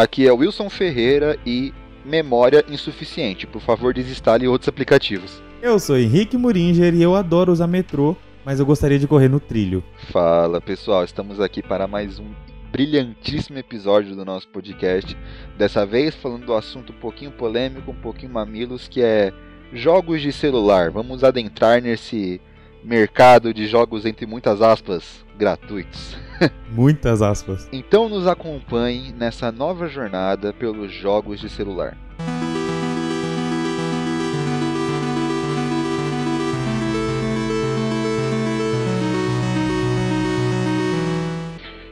Aqui é Wilson Ferreira e memória insuficiente. Por favor, desinstale outros aplicativos. Eu sou Henrique Muringer e eu adoro usar metrô, mas eu gostaria de correr no trilho. Fala pessoal, estamos aqui para mais um brilhantíssimo episódio do nosso podcast. Dessa vez falando do assunto um pouquinho polêmico, um pouquinho mamilos, que é jogos de celular. Vamos adentrar nesse mercado de jogos entre muitas aspas gratuitos. Muitas aspas. Então nos acompanhe nessa nova jornada pelos jogos de celular.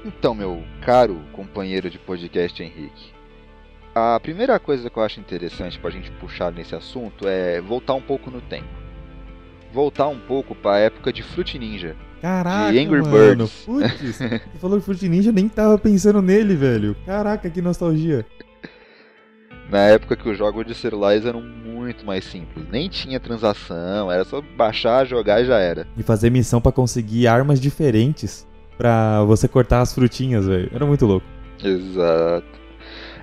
Então, meu caro companheiro de podcast Henrique, a primeira coisa que eu acho interessante para a gente puxar nesse assunto é voltar um pouco no tempo. Voltar um pouco para a época de Fruit Ninja. Caraca, de Angry mano. Birds. Putz, você falou de Fruit Ninja, nem tava pensando nele, velho. Caraca, que nostalgia. Na época que os jogos de celulares eram muito mais simples. Nem tinha transação, era só baixar, jogar e já era. E fazer missão pra conseguir armas diferentes pra você cortar as frutinhas, velho. Era muito louco. Exato.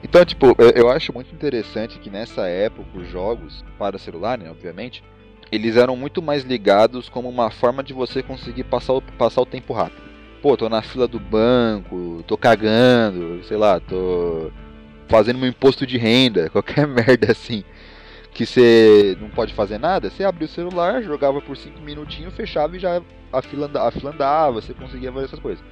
Então, tipo, eu acho muito interessante que nessa época os jogos para celular, né, obviamente, eles eram muito mais ligados como uma forma de você conseguir passar o, passar o tempo rápido. Pô, tô na fila do banco, tô cagando, sei lá, tô fazendo meu imposto de renda, qualquer merda assim. Que você não pode fazer nada, você abria o celular, jogava por 5 minutinhos, fechava e já a fila, a fila andava, você conseguia fazer essas coisas.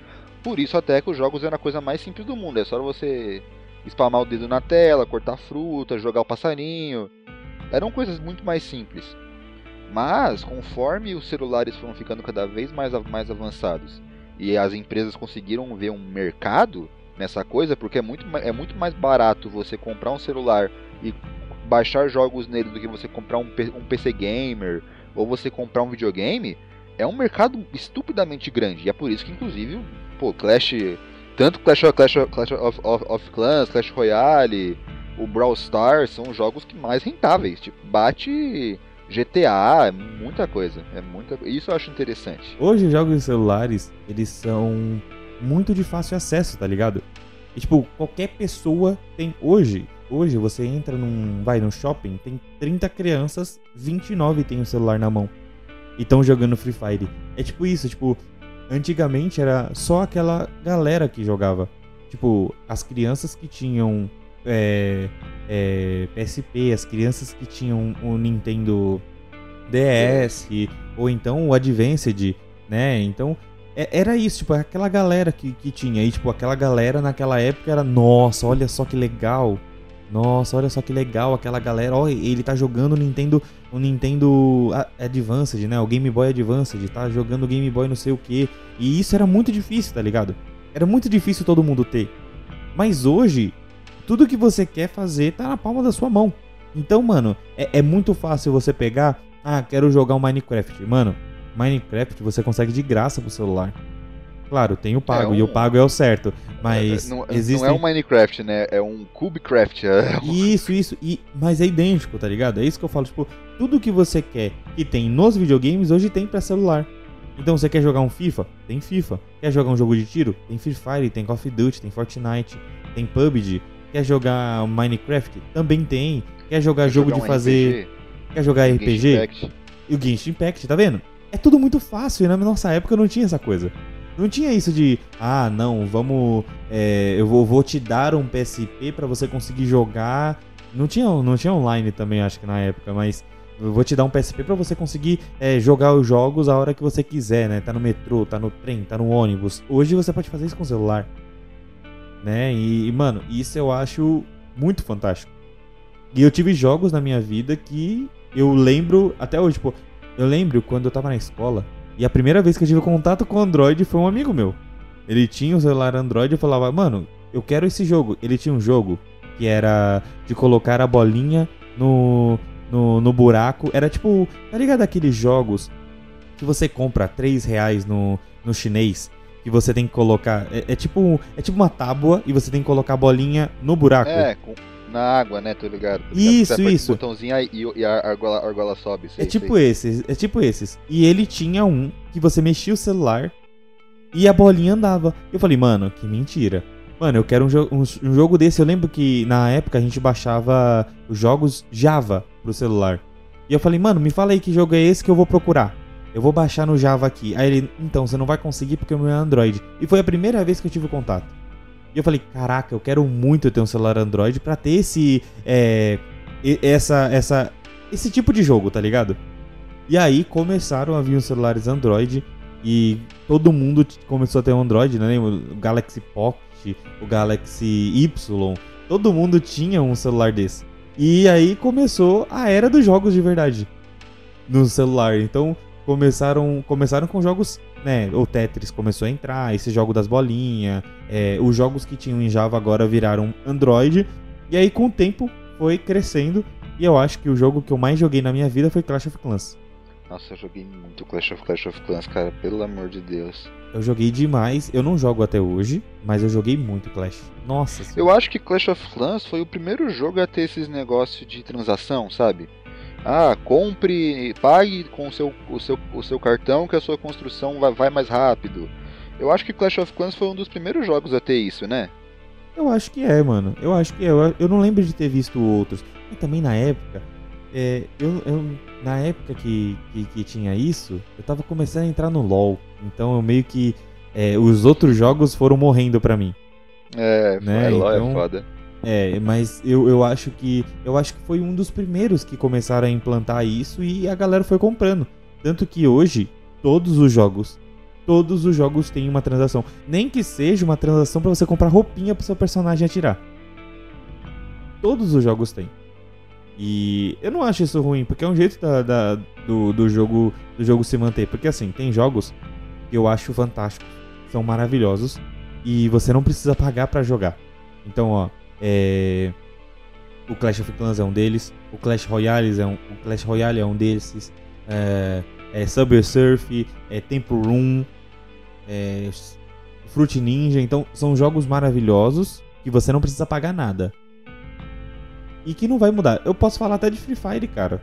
Por isso até que os jogos eram a coisa mais simples do mundo, é só você spamar o dedo na tela, cortar fruta, jogar o passarinho. Eram coisas muito mais simples. Mas, conforme os celulares foram ficando cada vez mais, mais avançados e as empresas conseguiram ver um mercado nessa coisa, porque é muito, é muito mais barato você comprar um celular e baixar jogos nele do que você comprar um, um PC gamer ou você comprar um videogame, é um mercado estupidamente grande. E é por isso que, inclusive, pô, Clash tanto Clash, Clash, Clash of, of, of Clans, Clash Royale, o Brawl Stars são os jogos que mais rentáveis. Tipo, bate GTA, é muita coisa. É muita Isso eu acho interessante. Hoje, os jogos celulares, eles são muito de fácil acesso, tá ligado? E, tipo, qualquer pessoa tem. Hoje, hoje você entra num. Vai no shopping, tem 30 crianças, 29 tem o celular na mão. E estão jogando Free Fire. É tipo isso, tipo. Antigamente era só aquela galera que jogava. Tipo, as crianças que tinham é, é, PSP, as crianças que tinham o Nintendo DS, ou então o Advanced, né? Então, é- era isso, tipo, aquela galera que, que tinha. E, tipo, aquela galera naquela época era, nossa, olha só que legal. Nossa, olha só que legal aquela galera. Ó, ele tá jogando o Nintendo, o Nintendo Advanced, né? O Game Boy Advanced, tá jogando o Game Boy não sei o que. E isso era muito difícil, tá ligado? Era muito difícil todo mundo ter. Mas hoje, tudo que você quer fazer tá na palma da sua mão. Então, mano, é, é muito fácil você pegar. Ah, quero jogar um Minecraft. Mano, Minecraft você consegue de graça pro celular. Claro, tem o pago, É e o um- pago é o certo. Mas não, existem. não é um Minecraft, né? É um Cubecraft. É um- Isso, isso. E, mas é idêntico, tá ligado? É isso que eu falo. Tipo, tudo que você quer que tem nos videogames, hoje tem pra celular. Então, você quer jogar um FIFA? Tem FIFA. Quer jogar um jogo de tiro? Tem Free Fire, tem Call of Duty, tem Fortnite, tem PUBG. Quer jogar Minecraft? Também tem. Quer jogar jogo Jogar de um fazer. RPG, Quer jogar RPG? Impact. E o Genshin Impact, tá vendo? É tudo muito fácil, e na nossa época não tinha essa coisa. Não tinha isso de, ah, não, vamos, é, eu vou, vou te dar um PSP pra você conseguir jogar. Não tinha, não tinha online também, acho que na época, mas eu vou te dar um PSP pra você conseguir é, jogar os jogos a hora que você quiser, né? Tá no metrô, tá no trem, tá no ônibus. Hoje você pode fazer isso com o celular, né? E, mano, isso eu acho muito fantástico. E eu tive jogos na minha vida que eu lembro até hoje, tipo, eu lembro quando eu tava na escola e a primeira vez que eu tive contato com o Android foi um amigo meu. Ele tinha um celular Android e eu falava, mano, eu quero esse jogo. Ele tinha um jogo que era de colocar a bolinha no, no, no buraco. Era tipo, tá ligado aqueles jogos que você compra 3 reais no, no chinês? Que você tem que colocar. É, é tipo, é tipo uma tábua e você tem que colocar a bolinha no buraco. É, com- na água, né? Tô ligado. Tô ligado. Isso, isso. O botãozinho aí e, e a argola, a argola sobe. sei, É tipo sei. esses, é tipo esses. E ele tinha um que você mexia o celular e a bolinha andava. Eu falei, mano, que mentira. Mano, eu quero um, jo um, um, jogo desse. Eu lembro que na época a gente baixava os jogos Java pro celular. E eu falei, mano, me fala aí que jogo é esse que eu vou procurar. Eu vou baixar no Java aqui. Aí ele, então, você não vai conseguir porque o meu é Android. E foi a primeira vez que eu tive contato. E eu falei, caraca, eu quero muito ter um celular Android para ter esse. É, essa, essa, esse tipo de jogo, tá ligado? E aí começaram a vir os celulares Android. E todo mundo começou a ter um Android, né? O Galaxy Pocket, o Galaxy Y. Todo mundo tinha um celular desse. E aí começou a era dos jogos de verdade no celular. Então começaram, começaram com jogos, né? O Tetris começou a entrar, esse jogo das bolinhas, é, os jogos que tinham em Java agora viraram Android. E aí com o tempo foi crescendo. E eu acho que o jogo que eu mais joguei na minha vida foi Clash of Clans. Nossa, eu joguei muito Clash of Clash of Clans, cara, pelo amor de Deus. Eu joguei demais, eu não jogo até hoje, mas eu joguei muito Clash. Nossa. Eu acho que Clash of Clans foi o primeiro jogo a ter esses negócios de transação, sabe? Ah, compre, pague com o seu, o seu, o seu cartão que a sua construção vai, vai mais rápido. Eu acho que Clash of Clans foi um dos primeiros jogos a ter isso, né? Eu acho que é, mano. Eu acho que é. Eu, eu não lembro de ter visto outros. E também na época, é, eu, eu, na época que, que, que, tinha isso, eu tava começando a entrar no LoL. Então eu meio que. É, os outros jogos foram morrendo pra mim. É, né? LoL é então, é foda. É, mas eu, eu acho que. Eu acho que foi um dos primeiros que começaram a implantar isso e a galera foi comprando. Tanto que hoje, todos os jogos. Todos os jogos têm uma transação. Nem que seja uma transação para você comprar roupinha pro seu personagem atirar. Todos os jogos têm. E eu não acho isso ruim, porque é um jeito da, da, do, do, jogo, do jogo se manter. Porque assim, tem jogos que eu acho fantásticos, são maravilhosos, e você não precisa pagar para jogar. Então, ó, é... o Clash of Clans é um deles, o Clash Royale é um, o Clash Royale é um desses, é, é Subway Surf, é Temple Room, é Fruit Ninja. Então, são jogos maravilhosos que você não precisa pagar nada e que não vai mudar. Eu posso falar até de Free Fire, cara.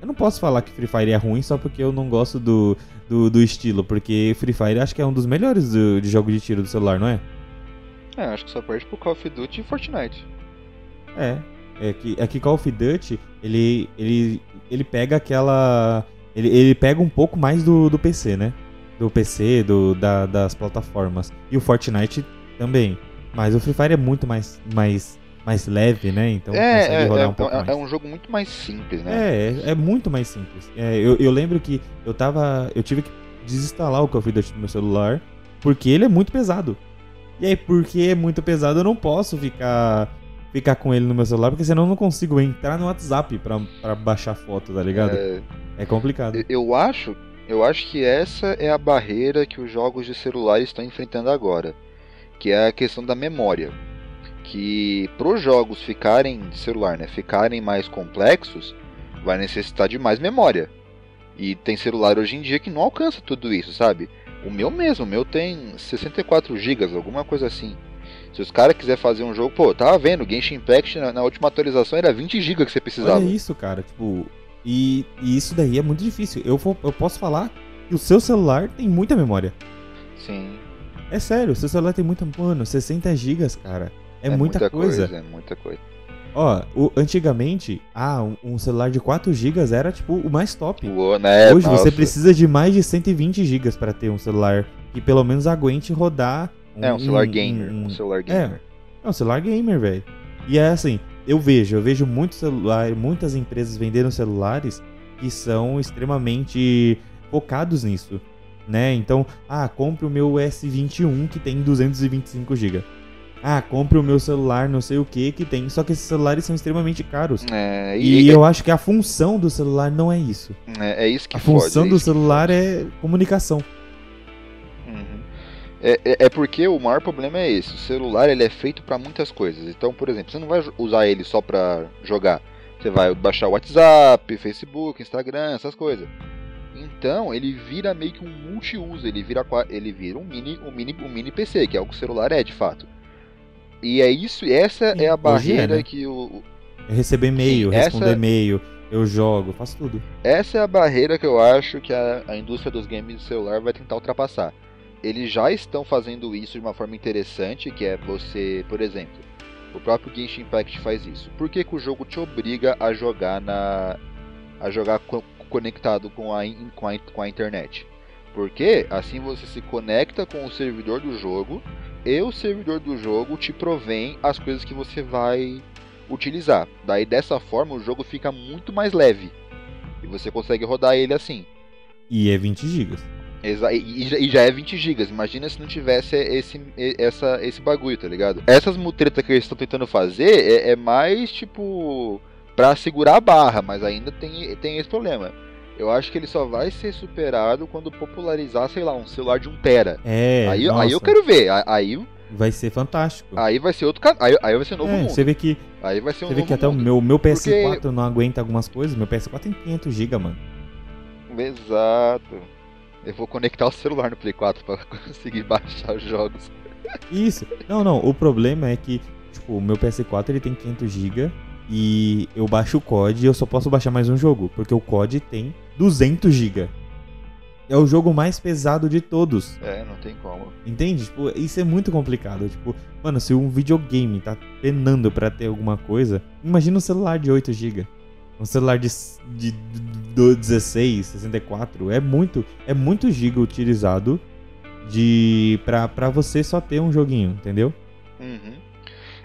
Eu não posso falar que Free Fire é ruim só porque eu não gosto do, do, do estilo, porque Free Fire acho que é um dos melhores do, de jogo de tiro do celular, não é? É, acho que só perde pro Call of Duty e Fortnite. É, é que, é que Call of Duty, ele, ele, ele pega aquela... Ele, ele pega um pouco mais do, do PC, né? Do PC, do, da, das plataformas. E o Fortnite também. Mas o Free Fire é muito mais, mais mais leve, né? Então é, consegue é, rodar é, um pouco é, mais. É um jogo muito mais simples, né? É, é, é muito mais simples. É, eu, eu lembro que eu tava. Eu tive que desinstalar o Call of Duty do meu celular porque ele é muito pesado. E aí, porque é muito pesado, eu não posso ficar ficar com ele no meu celular, porque senão eu não consigo entrar no WhatsApp pra, pra baixar foto, tá ligado? É, é complicado. Eu acho, eu acho que essa é a barreira que os jogos de celular estão enfrentando agora, que é a questão da memória que para os jogos ficarem de celular, né, ficarem mais complexos, vai necessitar de mais memória. E tem celular hoje em dia que não alcança tudo isso, sabe? O meu mesmo, o meu tem 64 GB, alguma coisa assim. Se os caras quiser fazer um jogo, pô, tava vendo, Genshin Impact na, na, última atualização era 20 GB que você precisava. Olha isso, cara, tipo, e, e, isso daí é muito difícil. Eu, vou, eu posso falar que o seu celular tem muita memória. Sim. É sério, o seu celular tem muita, mano, 60 GB, cara. É, é muita, muita coisa. coisa. É muita coisa. Ó, o, antigamente, ah, um, um, celular de 4 GB era tipo o mais top. Uou, né? Hoje nossa. você precisa de mais de 120 GB para ter um celular que pelo menos aguente rodar. Um, é, um celular gamer. Um, um celular gamer. É, é um celular gamer, velho. E é assim, eu vejo, eu vejo muitos celulares, muitas empresas vendendo celulares que são extremamente focados nisso, né? Então, ah, compre o meu S21 que tem 225 GB. Ah, compre o meu celular, não sei o que que tem. Só que esses celulares são extremamente caros. É, e, e eu acho que a função do celular não é isso. É, é isso que A função do celular é comunicação. Uhum. É, é, é, porque o maior problema é esse. O celular ele é feito para muitas coisas. Então, por exemplo, você não vai usar ele só para jogar. Você vai baixar o WhatsApp, Facebook, Instagram, essas coisas. Então ele vira meio que um multiuso. Ele vira, ele vira um mini, um mini, um mini PC, que é o que o celular é de fato. E é isso, essa Sim, é a barreira é, né? que o. É receber e-mail, responder essa... e-mail, eu jogo, faço tudo. Essa é a barreira que eu acho que a, a indústria dos games de celular vai tentar ultrapassar. eles já estão fazendo isso de uma forma interessante, que é você, por exemplo, o próprio Genshin Impact faz isso. Por que, que o jogo te obriga a jogar na a jogar co conectado com a, com a, com a internet? Porque assim você se conecta com o servidor do jogo e o servidor do jogo te provém as coisas que você vai utilizar. Daí dessa forma o jogo fica muito mais leve e você consegue rodar ele assim. E é 20 GB. E, já é 20 GB. Imagina se não tivesse esse, essa, esse bagulho, tá ligado? Essas mutretas que eles estão tentando fazer é, é, mais tipo pra segurar a barra, mas ainda tem, tem esse problema. Eu acho que ele só vai ser superado quando popularizar, sei lá, um celular de 1 tera. É. Aí, aí eu quero ver. Aí vai ser fantástico. Aí vai ser outro aí, aí vai ser novo é, mundo. Você vê que aí vai ser um Você vê que até mundo. o meu, meu PS4 Porque... não aguenta algumas coisas. Meu PS4 tem 500 GB, mano. Exato. Eu vou conectar o celular no Play 4 para conseguir baixar os jogos. Isso. Não, não. O problema é que, tipo, o meu PS4 ele tem 500 GB e eu baixo o COD e eu só posso baixar mais um jogo, porque o COD tem 200 GB. É o jogo mais pesado de todos. É, não tem como. Entende? Tipo, isso é muito complicado. Tipo, mano, se um videogame tá penando para ter alguma coisa, imagina um celular de 8 GB. Um celular de, de, de 16, 64, é muito, é muito giga utilizado de pra, pra você só ter um joguinho, entendeu? Uhum.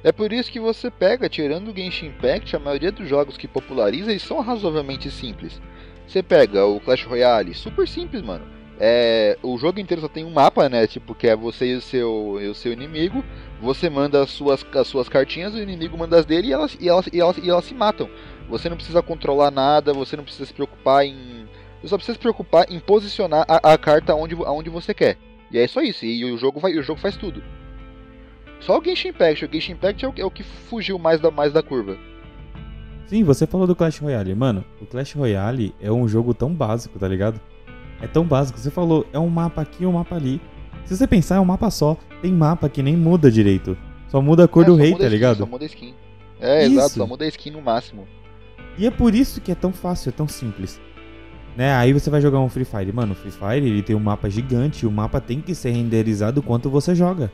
É por isso que você pega, tirando o Genshin Impact, a maioria dos jogos que populariza eles são razoavelmente simples. Você pega o Clash Royale, super simples, mano. É, o jogo inteiro só tem um mapa, né? Tipo, que é você e o seu, e o seu inimigo. Você manda as suas, as suas cartinhas, o inimigo manda as dele e elas, e, elas, e, elas, e elas se matam. Você não precisa controlar nada, você não precisa se preocupar em. Você só precisa se preocupar em posicionar a, a carta onde, aonde você quer. E é só isso. E o jogo, vai, o jogo faz tudo. Só o Genshin Impact. O Genshin Impact é o, é o que fugiu mais da, mais da curva. Sim, você falou do Clash Royale. Mano, o Clash Royale é um jogo tão básico, tá ligado? É tão básico. Você falou, é um mapa aqui e um mapa ali. Se você pensar, é um mapa só. Tem mapa que nem muda direito. Só muda a cor é, do rei, tá skin, ligado? Só muda a skin. É, Isso. exato, só muda a skin no máximo. E é por isso que é tão fácil, é tão simples. Né? Aí você vai jogar um Free Fire. Mano, o Free Fire ele tem um mapa gigante o mapa tem que ser renderizado quanto você joga.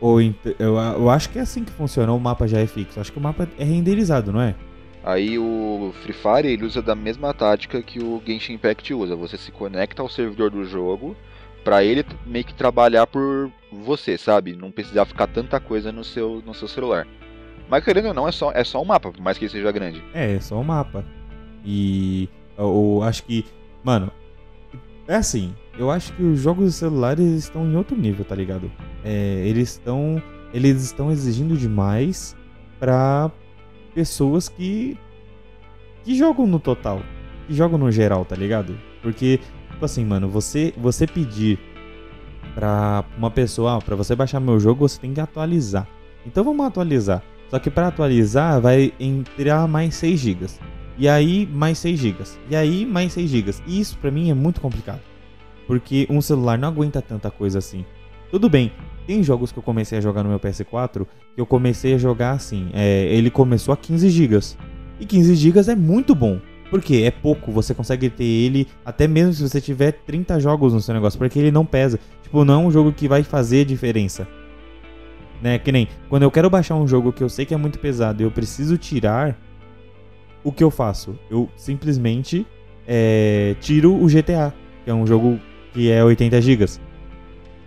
Ou eu, eu acho que é assim que funciona, o mapa já é fixo. Acho que o mapa é renderizado, não é? Aí o Free Fire ele usa da mesma tática que o Genshin Impact usa. Você se conecta ao servidor do jogo para ele meio que trabalhar por você, sabe? Não precisar ficar tanta coisa no seu, no seu celular. Mas querendo ou não, é só, é só um mapa, por mais que ele seja grande. É, é só um mapa. E eu acho que, mano, é assim, eu acho que os jogos celulares estão em outro nível, tá ligado? É, eles estão eles estão exigindo demais para pessoas que que jogam no total, que jogam no geral, tá ligado? Porque tipo assim, mano, você você pedir para uma pessoa, ah, para você baixar meu jogo, você tem que atualizar. Então vamos atualizar. Só que para atualizar vai entrar mais 6 GB. E aí mais 6 GB. E aí mais 6 GB. E isso para mim é muito complicado. Porque um celular não aguenta tanta coisa assim. Tudo bem, tem jogos que eu comecei a jogar no meu PS4 que eu comecei a jogar assim. É, ele começou a 15 GB. E 15 GB é muito bom. Porque é pouco, você consegue ter ele até mesmo se você tiver 30 jogos no seu negócio, porque ele não pesa. Tipo, não é um jogo que vai fazer diferença. Né? Que nem quando eu quero baixar um jogo que eu sei que é muito pesado e eu preciso tirar, o que eu faço? Eu simplesmente é, tiro o GTA, que é um jogo que é 80 GB.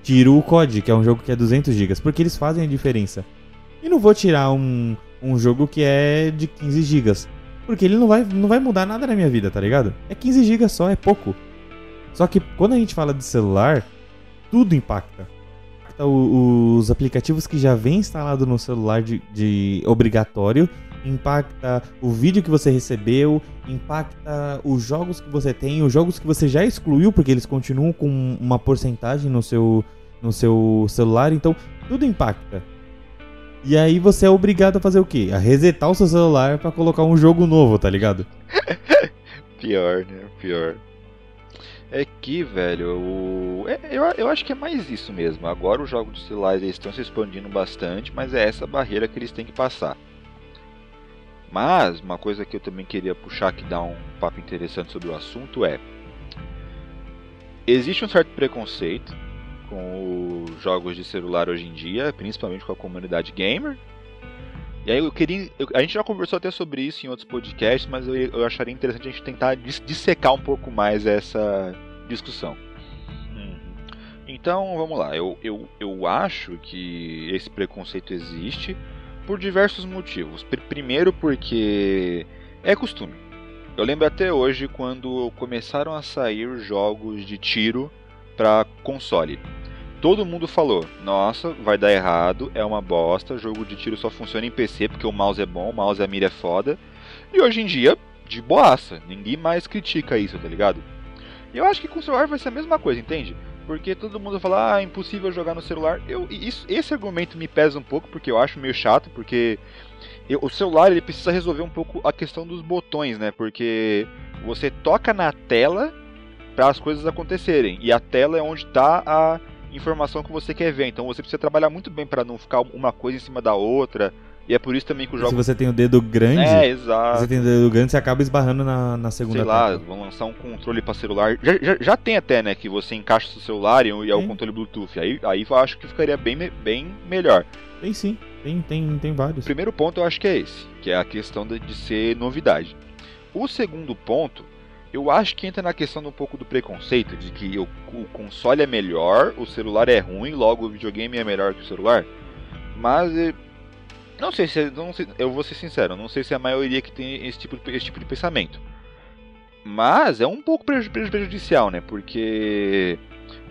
Tiro o COD, que é um jogo que é 200 GB, porque eles fazem a diferença. E não vou tirar um, um jogo que é de 15 GB, porque ele não vai, não vai mudar nada na minha vida, tá ligado? É 15 GB só, é pouco. Só que quando a gente fala de celular, tudo impacta os aplicativos que já vem instalado no celular de, de, obrigatório, impacta o vídeo que você recebeu, impacta os jogos que você tem, os jogos que você já excluiu, porque eles continuam com uma porcentagem no seu, no seu celular, então tudo impacta. E aí você é obrigado a fazer o quê? A resetar o seu celular para colocar um jogo novo, tá ligado? Pior, né? Pior. É que, velho, o... é, eu, eu acho que é mais isso mesmo. Agora os jogos de celulares estão se expandindo bastante, mas é essa barreira que eles têm que passar. Mas, uma coisa que eu também queria puxar que dá um papo interessante sobre o assunto é. Existe um certo preconceito com os jogos de celular hoje em dia, principalmente com a comunidade gamer. E aí eu queria. Eu, a gente já conversou até sobre isso em outros podcasts, mas eu, eu acharia interessante a gente tentar dissecar um pouco mais essa discussão. Uhum. Então vamos lá, eu, eu, eu acho que esse preconceito existe por diversos motivos. Primeiro, porque é costume. Eu lembro até hoje quando começaram a sair jogos de tiro para console todo mundo falou: Nossa, vai dar errado, é uma bosta, jogo de tiro só funciona em PC porque o mouse é bom, o mouse e a mira é foda. E hoje em dia, de boaça, ninguém mais critica isso, tá ligado? Eu acho que com o celular vai ser a mesma coisa, entende? Porque todo mundo fala, ah, é impossível jogar no celular. Eu, isso, esse argumento me pesa um pouco, porque eu acho meio chato, porque eu, o celular ele precisa resolver um pouco a questão dos botões, né? Porque você toca na tela para as coisas acontecerem. E a tela é onde está a informação que você quer ver. Então você precisa trabalhar muito bem para não ficar uma coisa em cima da outra. E é por isso também que o jogo. Se você tem o dedo grande. É, exato. Se você tem o dedo grande, você acaba esbarrando na, na segunda Sei lá, vão lançar um controle para celular. Já, já, já, tem até, né? Que você encaixa o seu celular e, e é o controle Bluetooth. Aí, aí eu acho que ficaria bem, bem melhor. Tem sim, tem, tem, tem vários. O primeiro ponto eu acho que é esse, que é a questão de, de ser novidade. O segundo ponto eu acho que entra na questão um pouco do preconceito, de que o, o, console é melhor, o celular é ruim, logo o videogame é melhor que o celular. Mas eh, não sei se não sei, eu vou ser sincero, não sei se é a maioria que tem esse tipo, esse tipo de pensamento. Mas é um pouco prejudicial, né? Porque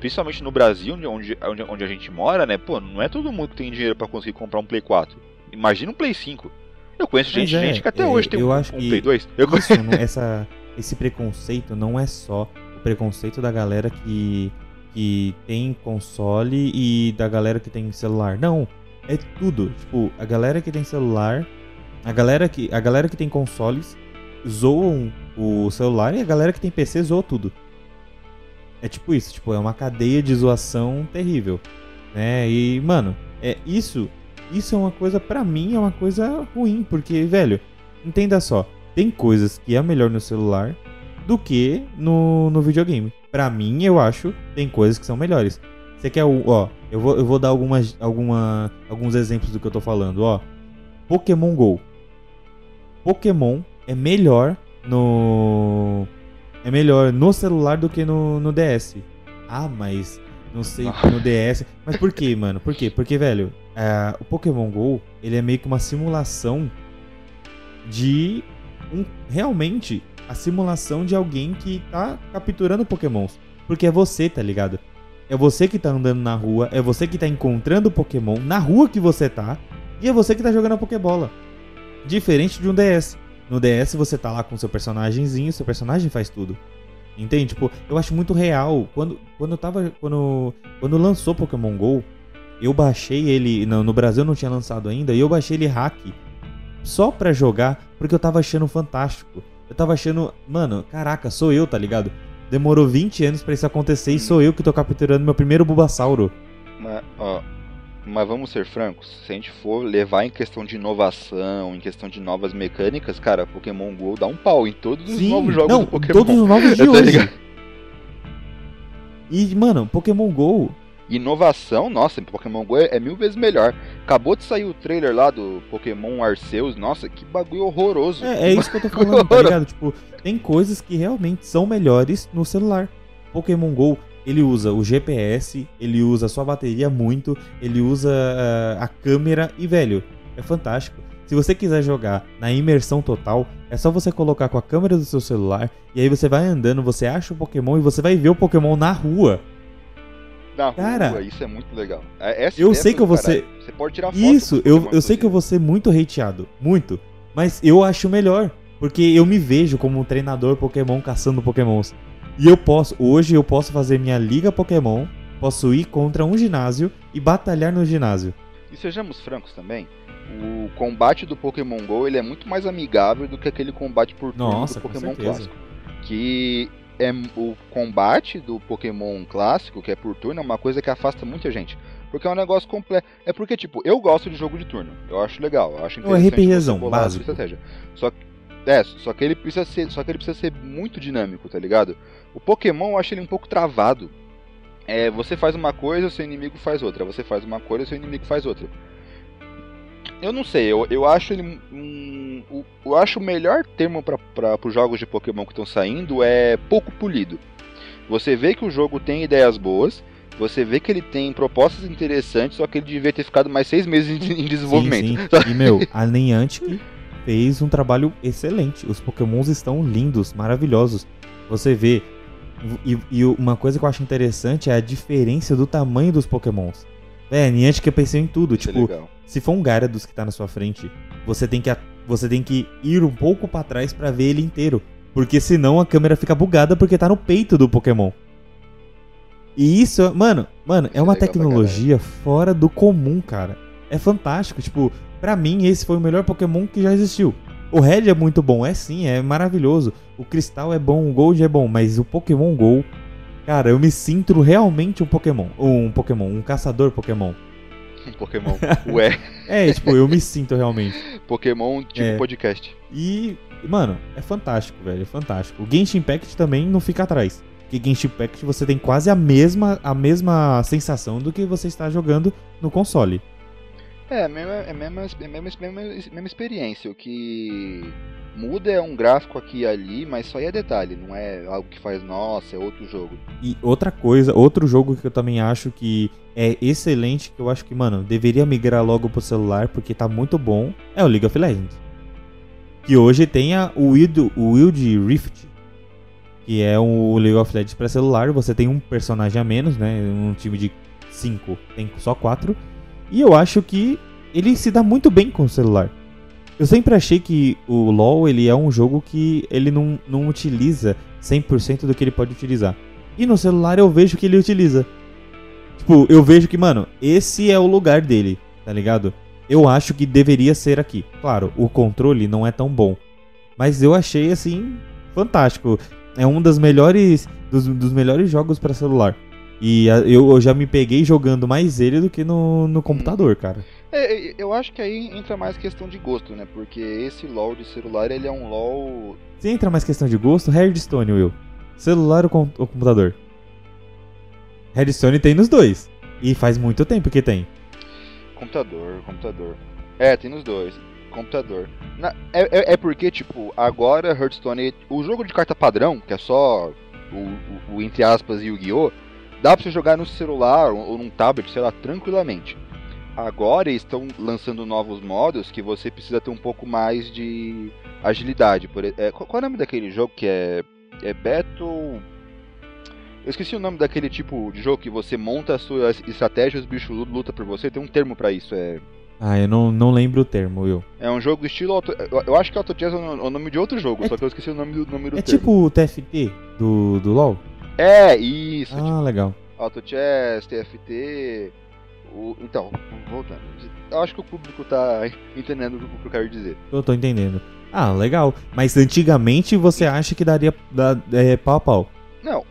principalmente no Brasil, onde, onde, onde a gente mora, né? Pô, não é todo mundo que tem dinheiro para conseguir comprar um Play 4. Imagina um Play 5. Eu conheço gente, é, gente que até é, hoje tem um, um Play 2. Eu conheço... essa esse preconceito não é só o preconceito da galera que, que tem console e da galera que tem celular. Não, é tudo. Tipo, a galera que tem celular, a galera que, a galera que tem consoles zoam o celular e a galera que tem PC zoa tudo. É tipo isso, tipo, é uma cadeia de zoação terrível, né? E, mano, é isso, isso é uma coisa para mim é uma coisa ruim, porque, velho, entenda só, tem coisas que é melhor no celular do que no, no videogame. Para mim, eu acho, tem coisas que são melhores. Você quer o, ó, eu vou, eu vou dar algumas, alguma, alguns exemplos do que eu tô falando, ó. Pokémon Go. Pokémon é melhor no é melhor no celular do que no, no DS. Ah, mas não sei no DS. Mas por quê, mano? Por quê? Porque, velho, é, o Pokémon GO, ele é meio que uma simulação de um, realmente a simulação de alguém que tá capturando pokémons. Porque é você, tá ligado? É você que tá andando na rua, é você que tá encontrando Pokémon na rua que você tá, e é você que tá jogando a Pokébola. Diferente de um DS. No DS você tá lá com seu personagemzinho, seu personagem faz tudo. Entende? Tipo, eu acho muito real. Quando, quando tava. Quando, quando lançou Pokémon GO, eu baixei ele. No Brasil não tinha lançado ainda, e eu baixei ele hack só pra jogar, porque eu tava achando fantástico. Eu tava achando, mano, caraca, sou eu, tá ligado? Demorou 20 anos para isso acontecer e sou eu que tô capturando meu primeiro Bulbasauro. Mas, ó, mas vamos ser francos, se a gente for levar em questão de inovação, em questão de novas mecânicas, cara, Pokémon GO dá um pau em todos Sim, os novos jogos não, do Pokémon. todos os novos de hoje. E, mano, Pokémon GO Inovação, nossa, Pokémon GO é, é, mil vezes melhor. Acabou de sair o trailer lá do Pokémon Arceus, nossa, que bagulho horroroso. É, é isso que eu tô falando, tá ligado? Tipo, tem coisas que realmente são melhores no celular. Pokémon GO, ele usa o GPS, ele usa a sua bateria muito, ele usa uh, a câmera e, velho, é fantástico. Se você quiser jogar na imersão total, é só você colocar com a câmera do seu celular e aí você vai andando, você acha o Pokémon e você vai ver o Pokémon na rua cara, rua, isso é muito legal. É, essa eu sei que eu vou ser. Você pode tirar foto. Isso, eu, eu sei que eu vou ser muito hateado. Muito. Mas eu acho melhor. Porque eu me vejo como um treinador Pokémon caçando Pokémons. E eu posso, hoje eu posso fazer minha liga Pokémon, posso ir contra um ginásio e batalhar no ginásio. E sejamos francos também, o combate do Pokémon GO ele é muito mais amigável do que aquele combate por turno Nossa, do Pokémon clássico. Que é o combate do Pokémon clássico, que é por turno, é uma coisa que afasta muita gente. Porque é um negócio completo. É porque, tipo, eu gosto de jogo de turno. Eu acho legal. Eu acho interessante. É RPGzão, básico. Estratégia. Só que. É, só que ele precisa ser. Só que ele precisa ser muito dinâmico, tá ligado? O Pokémon eu acho ele um pouco travado. é, você faz uma coisa, seu inimigo faz outra. Você faz uma coisa, seu inimigo faz outra. Eu não sei, eu, eu acho ele. Um, eu, eu acho o melhor termo para os jogos de Pokémon que estão saindo é pouco polido. Você vê que o jogo tem ideias boas, você vê que ele tem propostas interessantes, só que ele devia ter ficado mais seis meses em, desenvolvimento. Sim, sim. E meu, a Niantic fez um trabalho excelente. Os Pokémons estão lindos, maravilhosos. Você vê. E, e, uma coisa que eu acho interessante é a diferença do tamanho dos Pokémons. É, a Niantic pensou em tudo. Isso tipo, é se for um Gyarados que tá na sua frente, você tem que, você tem que ir um pouco para trás para ver ele inteiro. Porque senão a câmera fica bugada porque tá no peito do Pokémon. E isso, mano, mano, é uma tecnologia fora do comum, cara. É fantástico, tipo, pra mim esse foi o melhor Pokémon que já existiu. O Red é muito bom, é sim, é maravilhoso. O Cristal é bom, o Gold é bom, mas o Pokémon Go, cara, eu me sinto realmente um Pokémon, um Pokémon, um caçador Pokémon. Um Pokémon, ué. é, tipo, eu me sinto realmente. Pokémon tipo é. podcast. E Mano, é fantástico, velho. É fantástico. O Genshin Impact também não fica atrás. Porque Genshin Impact você tem quase a mesma, a mesma sensação do que você está jogando no console. É, é a mesma, é mesma, é mesma, mesma, mesma experiência. O que muda é um gráfico aqui e ali, mas só aí é detalhe, não é algo que faz, nossa, é outro jogo. E outra coisa, outro jogo que eu também acho que é excelente, que eu acho que, mano, deveria migrar logo pro celular, porque tá muito bom, é o League of Legends que hoje tem a, Wild, Wild Rift, que é o League of Legends para celular. Você tem um personagem a menos, né? Um time de 5 tem só 4. E eu acho que ele se dá muito bem com o celular. Eu sempre achei que o LoL ele é um jogo que ele não, não utiliza 100% do que ele pode utilizar. E no celular eu vejo que ele utiliza. Tipo, eu vejo que, mano, esse é o lugar dele, tá ligado? eu acho que deveria ser aqui. Claro, o controle não é tão bom, mas eu achei assim fantástico. É um dos melhores dos, dos melhores jogos para celular. E a, eu, eu, já me peguei jogando mais ele do que no, no computador, cara. É, é eu acho que aí entra mais questão de gosto, né? Porque esse LoL de celular, ele é um LoL... Se entra mais questão de gosto, Redstone, Will. Celular ou, com, ou computador? Redstone tem nos dois. E faz muito tempo que tem. Computador, computador. É, tem nos dois. Computador. Na, é, é, é, porque, tipo, agora Hearthstone, o jogo de carta padrão, que é só o, o, o entre aspas Yu-Gi-Oh!, dá pra você jogar no celular ou, num tablet, sei lá, tranquilamente. Agora estão lançando novos modos que você precisa ter um pouco mais de agilidade. Por, é, qual, qual é o nome daquele jogo que é. É Battle eu esqueci o nome daquele tipo de jogo que você monta a sua estratégia e os bichos lutam por você. Tem um termo para isso, é. Ah, eu não, não lembro o termo, Will. É um jogo estilo. Auto... Eu acho que Auto Chess é o nome de outro jogo, é só que eu esqueci o nome do, nome do é termo. tipo o TFT do, do LoL? É, isso. Ah, tipo, legal. Auto Chess, TFT. O... Então, voltando. Eu acho que o público tá entendendo o que eu quero dizer. Eu tô entendendo. Ah, legal. Mas antigamente você acha que daria da, é, pau a pau? Não,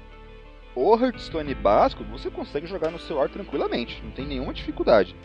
o Hearthstone básico você consegue jogar no celular tranquilamente, não tem nenhuma dificuldade.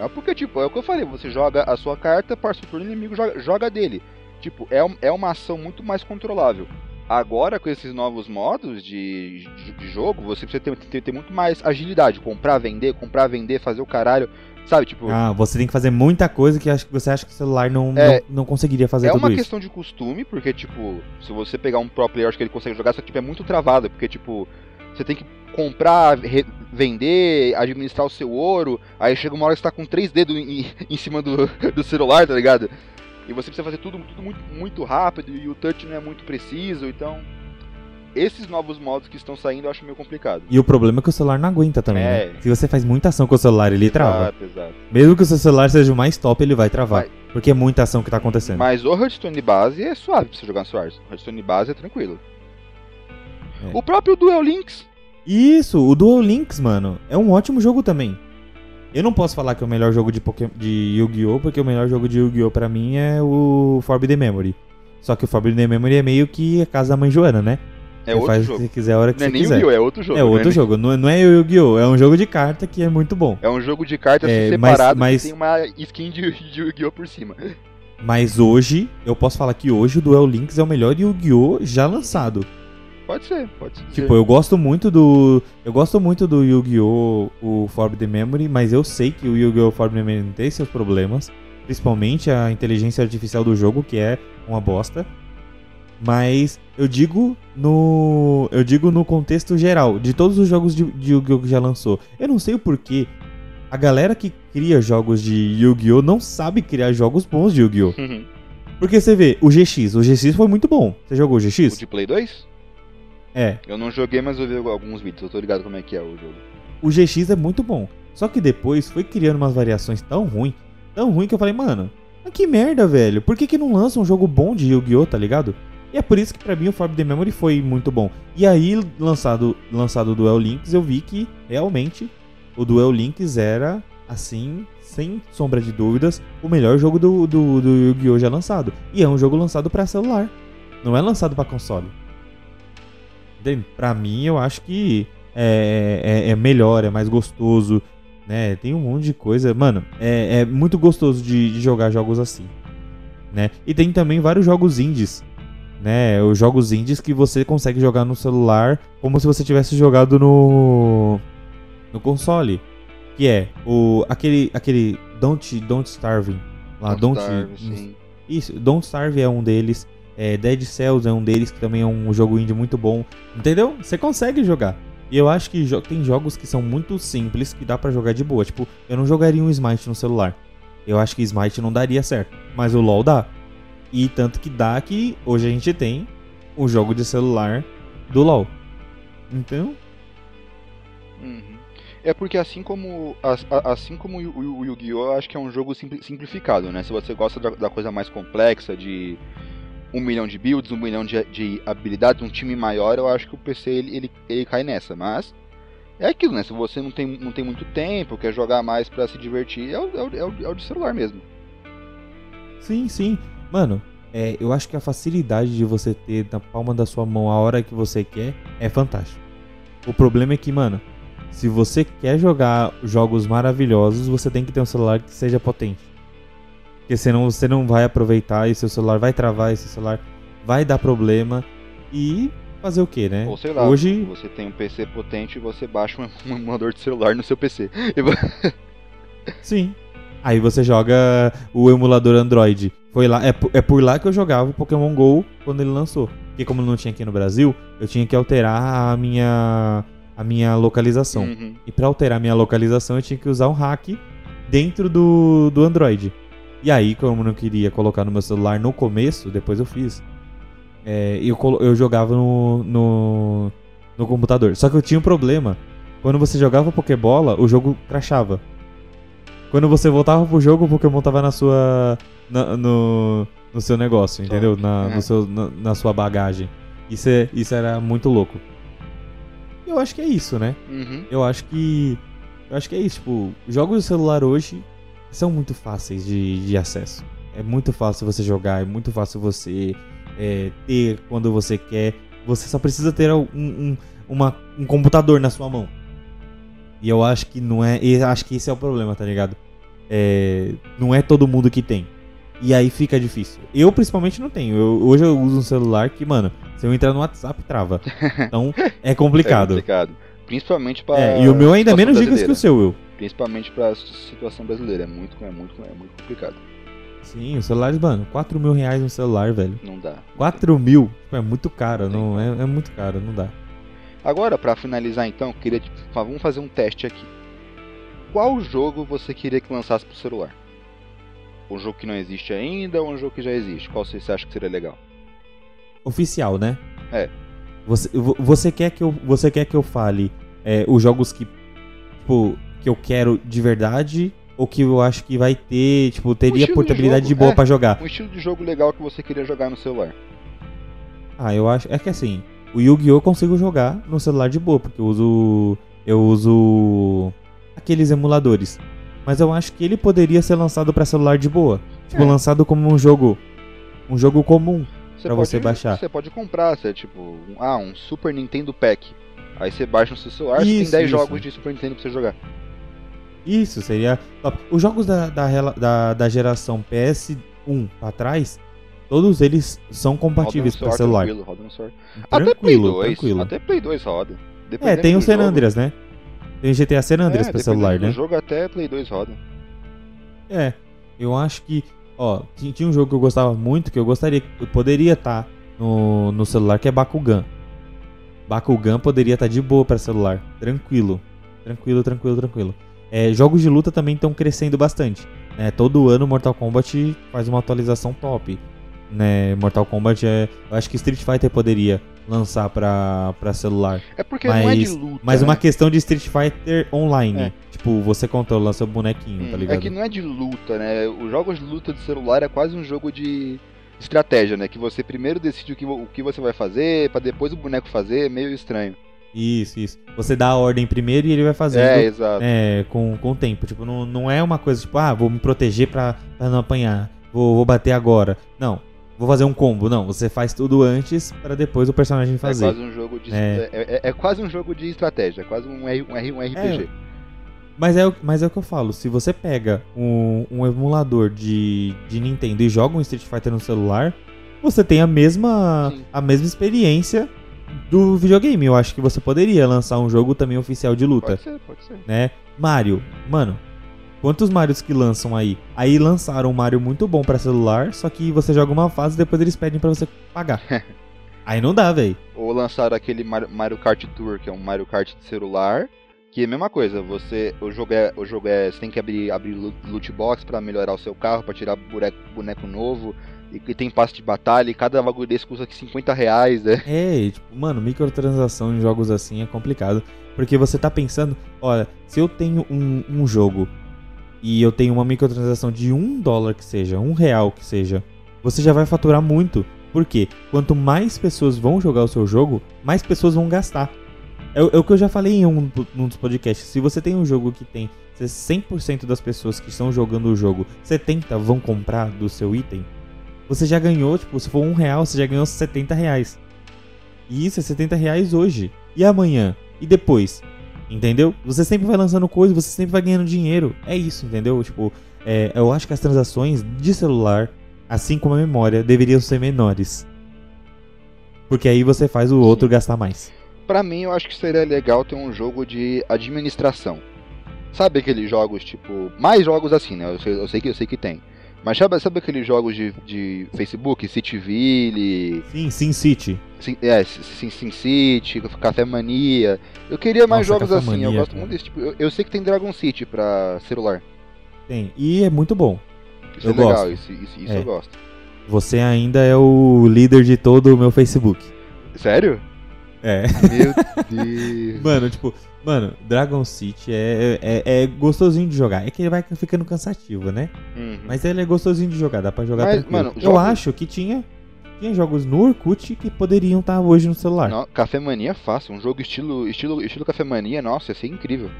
É porque, tipo, é o que eu falei, você joga a sua carta, passa o turno, o inimigo joga, joga dele. Tipo, é, é uma ação muito mais controlável. Agora, com esses novos modos de, de, de jogo, você precisa ter, ter, ter, muito mais agilidade. Comprar, vender, comprar, vender, fazer o caralho. Sabe, tipo. Ah, você tem que fazer muita coisa que você acha que o celular não, é, não, não, conseguiria fazer é tudo isso. Uma questão de costume, porque, tipo, se você pegar um pro player, acho que ele consegue jogar, só que tipo, é muito travado, porque, tipo, você tem que comprar, vender, administrar o seu ouro. Aí chega uma hora que você tá com três dedos em, em cima do, do celular, tá ligado? E você precisa fazer tudo, tudo muito, muito rápido e o touch não é muito preciso, então. Esses novos modos que estão saindo eu acho meio complicado. E o problema é que o celular não aguenta também, né? é. né? Se você faz muita ação com o celular, ele exato, trava. Exato. Mesmo que o seu celular seja o mais top, ele vai travar. Porque é muita ação que tá acontecendo. Mas o Hearthstone base é suave pra você jogar no celular. O Hearthstone base é tranquilo. É. O próprio Duel Links. Isso, o Duel Links, mano, é um ótimo jogo também. Eu não posso falar que é o melhor jogo de, de Yu-Gi-Oh! porque o melhor jogo de Yu-Gi-Oh! pra mim é o Forbidden Memory. Só que o Forbidden Memory é meio que a casa da mãe Joana, né? É você outro faz jogo. se quiser a hora que não é você é quiser. Yu-Gi-Oh! É outro jogo. É outro né? jogo. Não, não é Yu-Gi-Oh! É um jogo de carta que é muito bom. É um jogo de cartas é, separado mas, mas... tem uma skin de, de Yu-Gi-Oh! por cima. Mas hoje, eu posso falar que hoje o Duel Links é o melhor Yu-Gi-Oh! já lançado. Pode ser, pode ser. Tipo, eu gosto muito do. Eu gosto muito do Yu-Gi-Oh! o Forbidden Memory, mas eu sei que o Yu-Gi-Oh! Forbidden Memory tem seus problemas. Principalmente a inteligência artificial do jogo, que é uma bosta. Mas eu digo no. Eu digo no contexto geral, de todos os jogos de, de Yu-Gi-Oh! que já lançou. Eu não sei o porquê. A galera que cria jogos de Yu-Gi-Oh! não sabe criar jogos bons de Yu-Gi-Oh! Porque você vê, o GX, o GX foi muito bom. Você jogou o GX? O de Play 2? É. Eu não joguei, mas eu vi alguns vídeos, eu tô ligado como é que é o jogo. O GX é muito bom. Só que depois foi criando umas variações tão ruim, tão ruim que eu falei, mano, que merda, velho. Por que, que não lança um jogo bom de Yu-Gi-Oh, tá ligado? E é por isso que pra mim o Forbidden Memory foi muito bom. E aí, lançado, lançado o Duel Links, eu vi que realmente o Duel Links era, assim, sem sombra de dúvidas, o melhor jogo do, do, do Yu-Gi-Oh! já lançado. E é um jogo lançado pra celular. Não é lançado pra console. Pra mim, eu acho que é, é, é melhor, é mais gostoso, né? Tem um monte de coisa. Mano, é, é muito gostoso de, de, jogar jogos assim, né? E tem também vários jogos indies, né? Os jogos indies que você consegue jogar no celular como se você tivesse jogado no no console, que é o aquele aquele Don't Don't Starve lá, Don't, Don't Starve. Isso, Don't Starve é um deles. É, Dead Cells é um deles que também é um jogo indie muito bom. Entendeu? Você consegue jogar. E eu acho que jo tem jogos que são muito simples que dá para jogar de boa. Tipo, eu não jogaria um Smite no celular. Eu acho que Smite não daria certo. Mas o LoL dá. E tanto que dá que hoje a gente tem o jogo de celular do LoL. Então. Uhum. É porque assim como assim como o Yu-Gi-Oh! acho que é um jogo simplificado, né? Se você gosta da coisa mais complexa, de um milhão de builds, um milhão de, de habilidades, um time maior, eu acho que o PC ele, ele, ele, cai nessa. Mas é aquilo, né? Se você não tem, não tem muito tempo, quer jogar mais para se divertir, é o, é, o, é, o, é o de celular mesmo. Sim, sim. Mano, é, eu acho que a facilidade de você ter na palma da sua mão a hora que você quer é fantástico. O problema é que, mano, se você quer jogar jogos maravilhosos, você tem que ter um celular que seja potente. Porque senão você não vai aproveitar e seu celular vai travar e seu celular vai dar problema. E fazer o que, né? Ou sei lá, Hoje... você tem um PC potente e você baixa um emulador de celular no seu PC. Sim. Aí você joga o emulador Android. Foi lá, é, é por lá que eu jogava o Pokémon GO quando ele lançou. Porque como não tinha aqui no Brasil, eu tinha que alterar a minha a minha localização. Uhum. E para alterar a minha localização, eu tinha que usar um hack dentro do, do Android. E aí, como eu não queria colocar no meu celular no começo, depois eu fiz. É, eu, eu jogava no, no, no computador. Só que eu tinha um problema. Quando você jogava Pokébola, o jogo crachava. Quando você voltava pro jogo, o Pokémon tava na sua. Na, no, no seu negócio, entendeu? Na, no seu, na, na, sua bagagem. Isso, é, isso era muito louco. Eu acho que é isso, né? Uhum. Eu acho que. Eu acho que é isso. Tipo, jogos de celular hoje são muito fáceis de, de acesso. É muito fácil você jogar, é muito fácil você é, ter quando você quer. Você só precisa ter um, um, uma, um computador na sua mão. E eu acho que não é. Eu acho que esse é o problema, tá ligado? É, não é todo mundo que tem. E aí fica difícil. Eu principalmente não tenho. Eu, hoje eu uso um celular que, mano, se eu entrar no WhatsApp, trava. Então é complicado. É complicado. Principalmente para. É, e o meu ainda é menos dicas que o seu, Will. Principalmente pra situação brasileira. É muito, é muito, é muito complicado. Sim, os celulares, mano, 4 mil reais no celular, velho. Não dá. 4 mil? É muito caro, não, é, é muito caro, não dá. Agora, para finalizar então, queria vamos fazer um teste aqui. Qual jogo você queria que lançasse pro celular? Um jogo que não existe ainda ou um jogo que já existe? Qual você acha que seria legal? Oficial, né? É. Você, você, quer, que eu, você quer que eu fale é, os jogos que, tipo, que eu quero de verdade ou que eu acho que vai ter, tipo, teria um portabilidade de, jogo, de boa é, para jogar. Um estilo de jogo legal que você queria jogar no celular. Ah, eu acho, é que assim, o Yu-Gi-Oh eu consigo jogar no celular de boa, porque eu uso eu uso aqueles emuladores. Mas eu acho que ele poderia ser lançado para celular de boa, tipo, é. lançado como um jogo um jogo comum para você baixar. Você pode comprar, você tipo, um, ah, um Super Nintendo Pack. Aí você baixa no seu celular, isso, você tem 10 isso. jogos de Super Nintendo pra você jogar. Isso, seria top. Os jogos da, da, da, da geração PS1 pra trás, todos eles são compatíveis para celular. Tranquilo, roda no Sword. Até Play Tranquilo, 2. tranquilo. Até Play 2 roda. É, Dependendo tem o San. Andreas, né? Tem o GTA San Andreas é, pra celular, né? jogo até Play 2 roda. É, eu acho que, ó, ti- tinha um jogo que eu gostava muito, que eu gostaria, eu poderia estar no, no celular, que é Bakugan. Bakugan poderia estar de boa pra celular, tranquilo, tranquilo, tranquilo, tranquilo. É, jogos de luta também estão crescendo bastante. Né? Todo ano Mortal Kombat faz uma atualização top. Né? Mortal Kombat é, eu acho que Street Fighter poderia lançar pra, pra celular. É porque não é de Mas, luta. mas né? uma questão de Street Fighter online. É. Tipo, você controla seu bonequinho, tá Hum, ligado? É que não é de luta, né? Os jogos de luta de celular é quase um jogo de estratégia, né? Que você primeiro decide o que, o que você vai fazer, pra depois o boneco fazer, é meio estranho. Isso, isso. Você dá a ordem primeiro e ele vai fazendo É, exato. é, com, com o tempo. Tipo, não, não é uma coisa tipo, ah, vou me proteger pra, pra não apanhar. Vou, vou bater agora. Não. Vou fazer um combo. Não, você faz tudo antes pra depois o personagem É fazer. quase um jogo de É. é. é- é quase um jogo de estratégia, é quase um, R, um, R, um RPG. Mas, é, o- mas é o que eu falo. Se você pega um, um emulador de, de Nintendo e joga um Street Fighter no celular, você tem a mesma, Sim. a mesma experiência do videogame. Eu acho que você poderia lançar um jogo também oficial de luta. Pode ser, pode ser. né? Mario, mano, quantos Marios que lançam aí? Aí lançaram um Mario muito bom pra celular, só que você joga uma fase e depois eles pedem pra você pagar. aí não dá, velho. Ou lançaram aquele Mario, Kart Tour, que é um Mario Kart de celular, que é a mesma coisa, você, o jogo é, o jogo é, você tem que abrir, abrir lo- loot box pra melhorar o seu carro, pra tirar boneco, boneco novo, e que tem passe de batalha, e cada bagulho desse custa aqui 50 reais, né? É, tipo, mano, microtransação em jogos assim é complicado. Porque você tá pensando, olha, se eu tenho um, um jogo e eu tenho uma microtransação de um dólar que seja, um real que seja, você já vai faturar muito. Por quê? Quanto mais pessoas vão jogar o seu jogo, mais pessoas vão gastar. É, o- é o que eu já falei em um, dos podcasts. Se você tem um jogo que tem 100% das pessoas que estão jogando o jogo, 70 vão comprar do seu item, você já ganhou, tipo, se for um real, você já ganhou 70 reais. E isso é 70 reais hoje. E amanhã? E depois? Entendeu? Você sempre vai lançando coisa, você sempre vai ganhando dinheiro. É isso, entendeu? Tipo, é, eu acho que as transações de celular, assim como a memória, deveriam ser menores. Porque aí você faz o outro gastar mais. Pra mim, eu acho que seria legal ter um jogo de administração. Sabe aqueles jogos, tipo. Mais jogos assim, né? Eu sei, eu sei que, eu sei que tem. Mas sabe, sabe aqueles jogos de, de Facebook, Cityville, Sim, Sim City. Sim, é, Sim, Sim City, Café Mania. Eu queria mais Nossa, jogos assim, eu Mania, gosto cara. muito desse tipo. Eu, eu sei que tem Dragon City pra celular. Tem. E é muito bom. Isso Eu é legal, gosto. isso, isso, isso É. eu gosto. Você ainda é o líder de todo o meu Facebook. Sério? É. Meu Deus. Mano, tipo, mano, Dragon City é, é, é gostosinho de jogar. É que ele vai ficando cansativo, né? Uhum. Mas ele é gostosinho de jogar, dá pra jogar Mas, tranquilo. mano, Eu jogo- acho que tinha, tinha jogos no Orkut que poderiam estar hoje no celular. Café Mania é fácil, um jogo estilo, estilo, estilo Café Mania, nossa, ia ser incrível.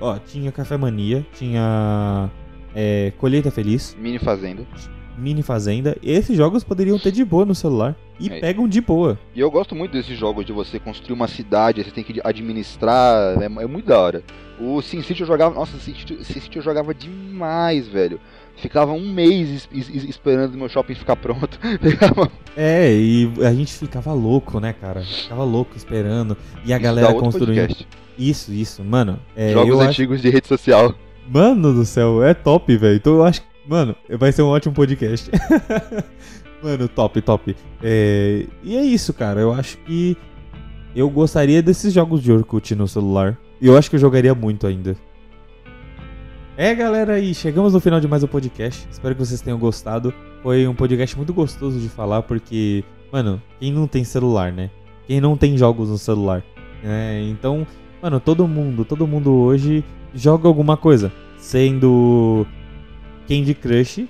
Ó, tinha Café Mania, tinha é, Colheita Feliz, Mini Fazenda. Mini Fazenda. Esses jogos poderiam ter de boa no celular. E É. pegam de boa. E eu gosto muito desses jogos de você construir uma cidade, você tem que administrar, é, é muito da hora. O SimCity eu jogava, nossa, SimCity, eu jogava demais, velho. Ficava um mês es- es- es- esperando o meu shopping ficar pronto. É, e a gente ficava louco, né, cara? Ficava louco esperando. E a Isso galera construindo. podcast. Isso, isso, mano. É, Jogos eu acho- antigos de rede social. Mano do céu, é top, velho. Então eu acho que. Mano, vai ser um ótimo podcast. Mano, top, top. É, E é isso, cara. Eu acho que. Eu gostaria desses jogos de Orkut no celular. E eu acho que eu jogaria muito ainda. É, galera, aí chegamos no final de mais um podcast. Espero que vocês tenham gostado. Foi um podcast muito gostoso de falar, porque, mano, quem não tem celular, né? Quem não tem jogos no celular, né? Então, mano, todo mundo, todo mundo hoje joga alguma coisa, sendo Candy Crush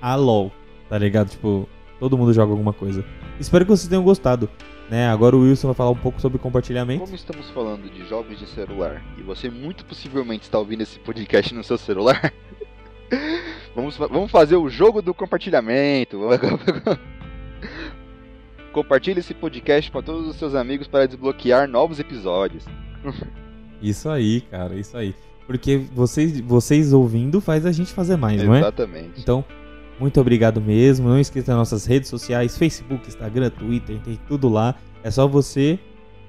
a LoL, tá ligado? Tipo, todo mundo joga alguma coisa. Espero que vocês tenham gostado, né? Agora o Wilson vai falar um pouco sobre compartilhamento. Como estamos falando de jogos de celular e você muito possivelmente está ouvindo esse podcast no seu celular, vamos, vamos fazer o jogo do compartilhamento. Compartilhe esse podcast para todos os seus amigos para desbloquear novos episódios. Isso aí, cara, isso aí. Porque vocês, vocês ouvindo faz a gente fazer mais, não é? Exatamente. Então, Muito obrigado mesmo. Não esqueça nas nossas redes sociais, Facebook, Instagram, Twitter, tem tudo lá. É só você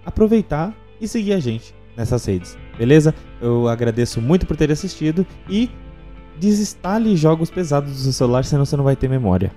aproveitar e seguir a gente nessas redes, beleza? Eu agradeço muito por ter assistido e desinstale jogos pesados do seu celular, senão você não vai ter memória.